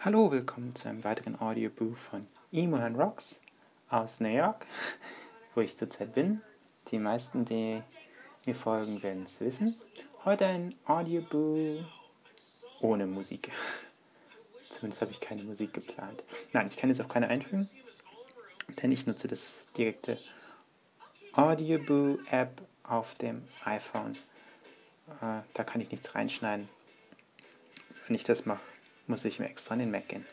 Hallo, willkommen zu einem weiteren Audioboo von Emo and Rocks aus New York, wo ich zurzeit bin. Die meisten, die mir folgen, werden es wissen. Heute ein Audioboo ohne Musik. Zumindest habe ich keine Musik geplant. Nein, ich kann jetzt auch keine einfügen, denn ich nutze das direkte Audioboo-App auf dem iPhone. Äh, da kann ich nichts reinschneiden. Wenn ich das mache, muss ich mir extra in den Mac gehen.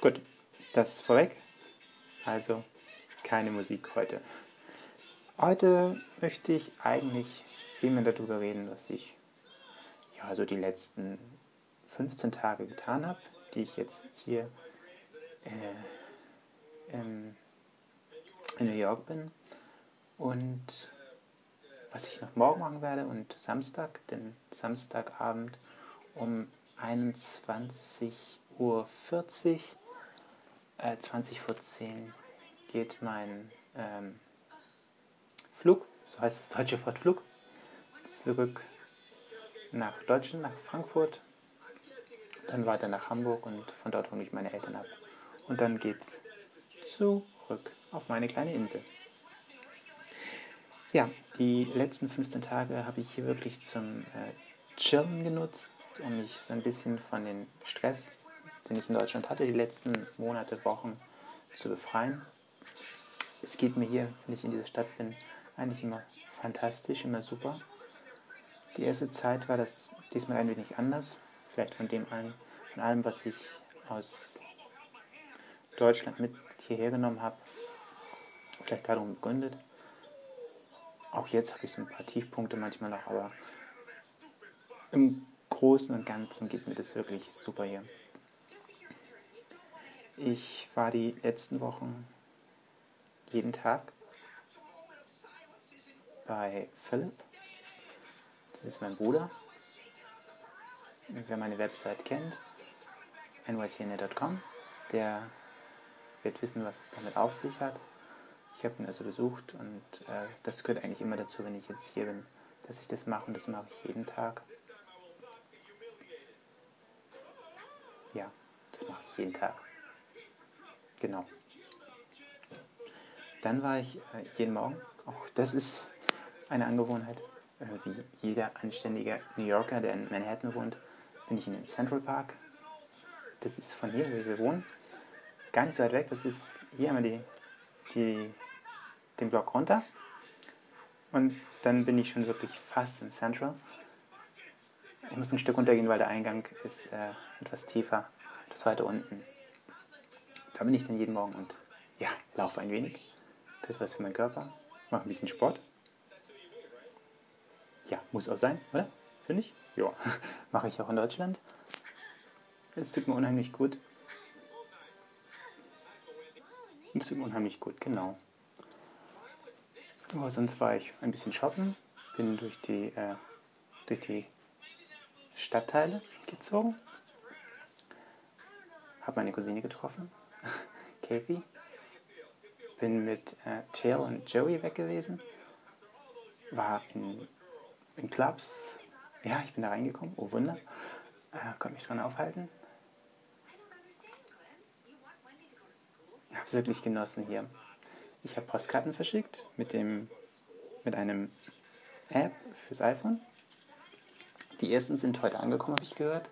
Gut, das vorweg. Also keine Musik heute. Heute möchte ich eigentlich viel mehr darüber reden, was ich ja so die letzten 15 Tage getan habe, die ich jetzt hier äh, in, in New York bin und was ich noch morgen machen werde und Samstag, denn Samstagabend um 21.40 Uhr, äh, 20 vor 10 geht mein ähm, Flug, so heißt das deutsche Wort Flug, zurück nach Deutschland, nach Frankfurt, dann weiter nach Hamburg und von dort hole ich meine Eltern ab. Und dann geht's zurück auf meine kleine Insel. Ja, die letzten 15 Tage habe ich hier wirklich zum äh, Chillen genutzt, um mich so ein bisschen von dem Stress, den ich in Deutschland hatte, die letzten Monate, Wochen zu befreien. Es geht mir hier, wenn ich in dieser Stadt bin, eigentlich immer fantastisch, immer super. Die erste Zeit war das diesmal ein wenig anders, vielleicht von dem allen, von allem, was ich aus Deutschland mit hierher genommen habe, vielleicht darum begründet. Auch jetzt habe ich so ein paar Tiefpunkte manchmal noch, aber im Großen und Ganzen geht mir das wirklich super hier. Ich war die letzten Wochen jeden Tag bei Philipp. Das ist mein Bruder. Wer meine Website kennt, nycne.com, der wird wissen, was es damit auf sich hat. Ich habe ihn also besucht und äh, das gehört eigentlich immer dazu, wenn ich jetzt hier bin, dass ich das mache und das mache ich jeden Tag. Ja, das mache ich jeden Tag. Genau. Dann war ich äh, jeden Morgen, auch das ist eine Angewohnheit, äh, wie jeder anständige New Yorker, der in Manhattan wohnt, bin ich in den Central Park. Das ist von hier, wo wir wohnen, gar nicht so weit weg. Das ist hier einmal die, die, den Block runter. Und dann bin ich schon wirklich fast im Central. Ich muss ein Stück runtergehen, weil der Eingang ist äh, etwas tiefer, das weiter unten. Da bin ich dann jeden Morgen und ja, laufe ein wenig. Ist was für meinen Körper. Mache ein bisschen Sport. Ja, muss auch sein, oder? Finde ich? Ja, mache ich auch in Deutschland. Es tut mir unheimlich gut. Es tut mir unheimlich gut, genau. Aber sonst war ich ein bisschen shoppen, bin durch die, äh, durch die Stadtteile gezogen. Habe meine Cousine getroffen, Kathy. Bin mit äh, Tail und Joey weg gewesen. War in, in Clubs. Ja, ich bin da reingekommen. Oh Wunder. Äh, konnte mich dran aufhalten. Habe es wirklich genossen hier. Ich habe Postkarten verschickt mit, dem, mit einem App fürs iPhone. Die ersten sind heute angekommen, habe ich gehört.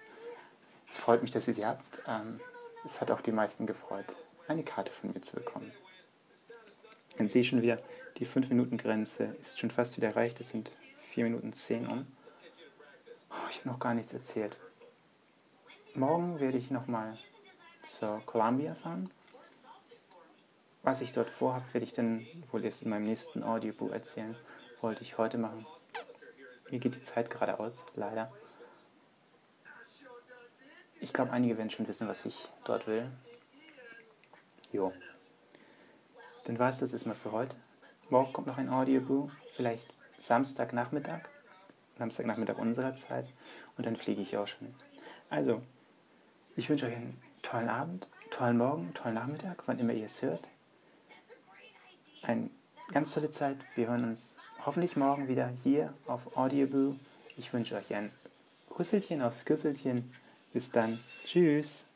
Es freut mich, dass ihr sie habt. Ähm, es hat auch die meisten gefreut, eine Karte von mir zu bekommen. Dann sehe ich schon wieder, die 5-Minuten-Grenze ist schon fast wieder erreicht. Es sind 4 Minuten 10 um. Oh, ich habe noch gar nichts erzählt. Morgen werde ich nochmal zur Columbia fahren. Was ich dort vorhabe, werde ich dann wohl erst in meinem nächsten Audiobook erzählen. Wollte ich heute machen. Mir geht die Zeit gerade aus, leider. Ich glaube, einige werden schon wissen, was ich dort will. Jo. Dann war es das erstmal für heute. Morgen kommt noch ein Audiobook, vielleicht Samstagnachmittag. Samstagnachmittag unserer Zeit. Und dann fliege ich auch schon. Also, ich wünsche euch einen tollen Abend, tollen Morgen, tollen Nachmittag, wann immer ihr es hört. Eine ganz tolle Zeit. Wir hören uns hoffentlich morgen wieder hier auf Audioboo. Ich wünsche euch ein Rüsselchen aufs Küsselchen. Bis dann. Tschüss.